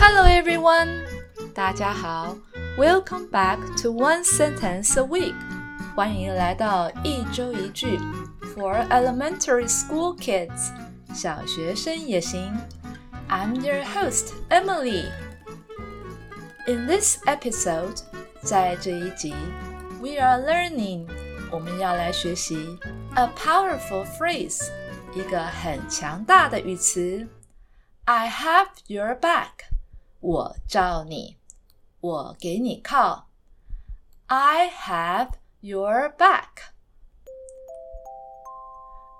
Hello everyone，大家好，Welcome back to One Sentence a Week，欢迎来到一周一句 for elementary school kids，小学生也行。I'm your host Emily. In this episode，在这一集，we are learning，我们要来学习 a powerful phrase，一个很强大的语词。I have your back， 我罩你，我给你靠。I have your back。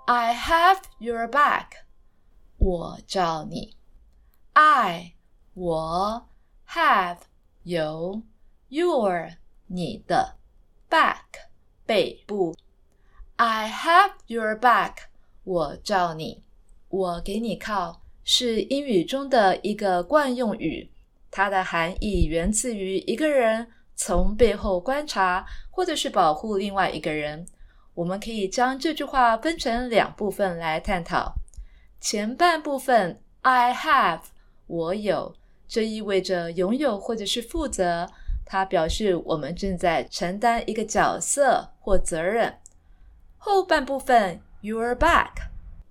I have your back，我罩你。I 我 have 有 your 你的 back 背部。I have your back，我罩你，我给你靠，是英语中的一个惯用语。它的含义源自于一个人从背后观察，或者是保护另外一个人。我们可以将这句话分成两部分来探讨。前半部分，I have。我有，这意味着拥有或者是负责。它表示我们正在承担一个角色或责任。后半部分，your back，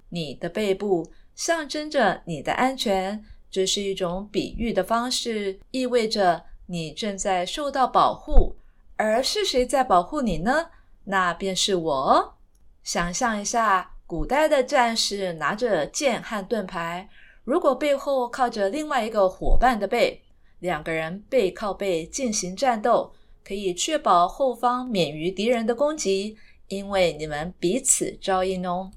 你的背部象征着你的安全，这是一种比喻的方式，意味着你正在受到保护。而是谁在保护你呢？那便是我。想象一下，古代的战士拿着剑和盾牌。如果背后靠着另外一个伙伴的背，两个人背靠背进行战斗，可以确保后方免于敌人的攻击，因为你们彼此照应哦。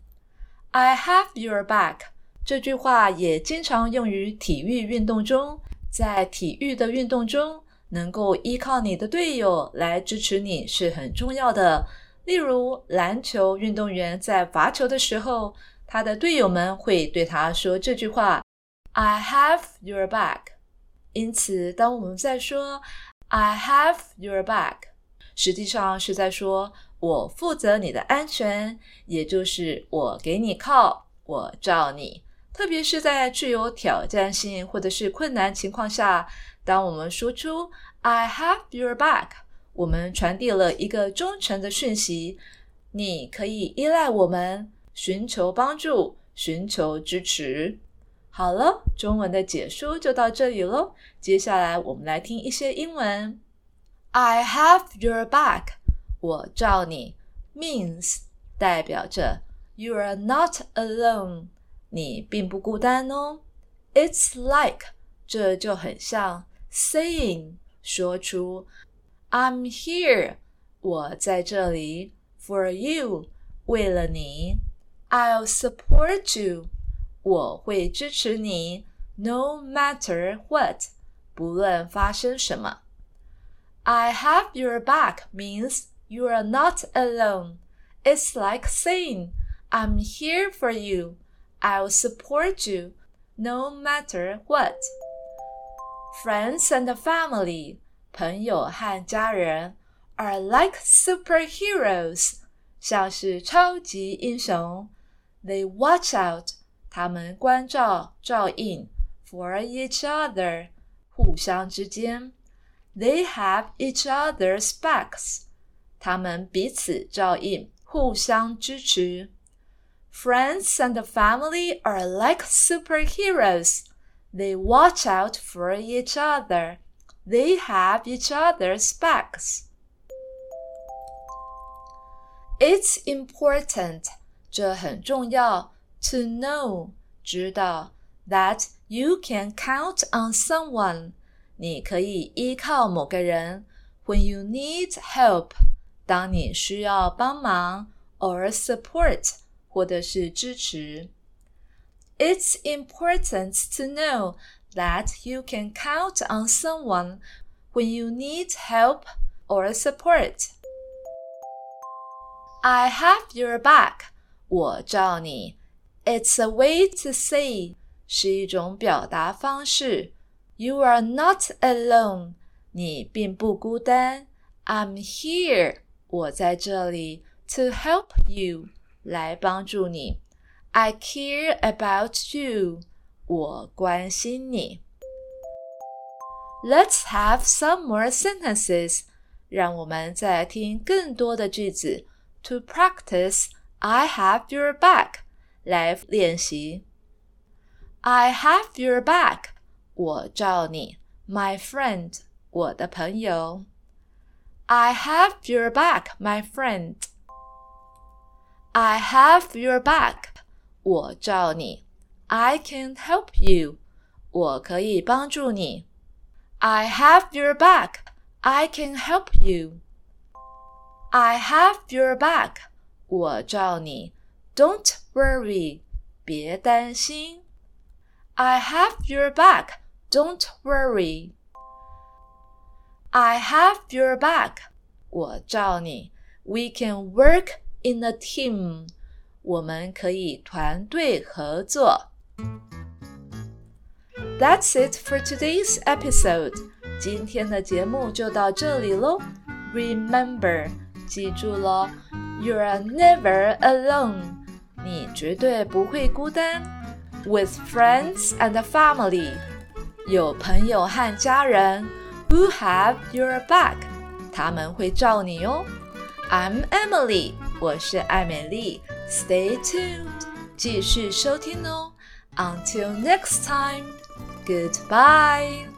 I have your back 这句话也经常用于体育运动中，在体育的运动中，能够依靠你的队友来支持你是很重要的。例如，篮球运动员在罚球的时候。他的队友们会对他说这句话：“I have your back。”因此，当我们在说 “I have your back”，实际上是在说我负责你的安全，也就是我给你靠，我罩你。特别是在具有挑战性或者是困难情况下，当我们说出 “I have your back”，我们传递了一个忠诚的讯息：你可以依赖我们。寻求帮助，寻求支持。好了，中文的解说就到这里喽。接下来我们来听一些英文。I have your back，我罩你，means 代表着 you are not alone，你并不孤单哦。It's like 这就很像 saying 说出 I'm here，我在这里 for you，为了你。I'll support you. 我会支持你，no matter what. 不论发生什么。I have your back means you are not alone. It's like saying, I'm here for you. I'll support you, no matter what. Friends and family, 朋友和家人 are like superheroes. 像是超级英雄。They watch out，他们关照、照应，for each other，互相之间。They have each other's backs，他们彼此照应，互相支持。 Friends and family are like superheroes. They watch out for each other. They have each other's backs. It's important，这很重要。To know，知道 that you can count on someone，你可以依靠某个人。When you need help，当你需要帮忙，or support， 或者是支持。It's important to know that you can count on someone when you need help or support. I have your back. 我罩你。It's a way to say 是一种表达方式。You are not alone. 你并不孤单。I'm here. 我在这里 to help you 来帮助你。I care about you. 我关心你。 Let's have some more sentences. 让我们再来听更多的句子。To practice, I have your back. 来练习。I have your back. 我罩你。My friend. 我的朋友。I have your back, my friend. I have your back. 我罩你。I can help you. 我可以帮助你。I have your back. I can help you. I have your back. 我罩你。Don't worry. 别担心。I have your back. Don't worry. I have your back. 我罩你。We can work in a team. 我们可以团队合作。That's it for today's episode. 今天的节目就到这里喽。Remember，记住喽，You're never alone. 你绝对不会孤单。With friends and family，有朋友和家人，who have your back，他们会罩你哦。I'm Emily， 我是艾美丽。Stay tuned，继续收听哦。Until next time。Goodbye.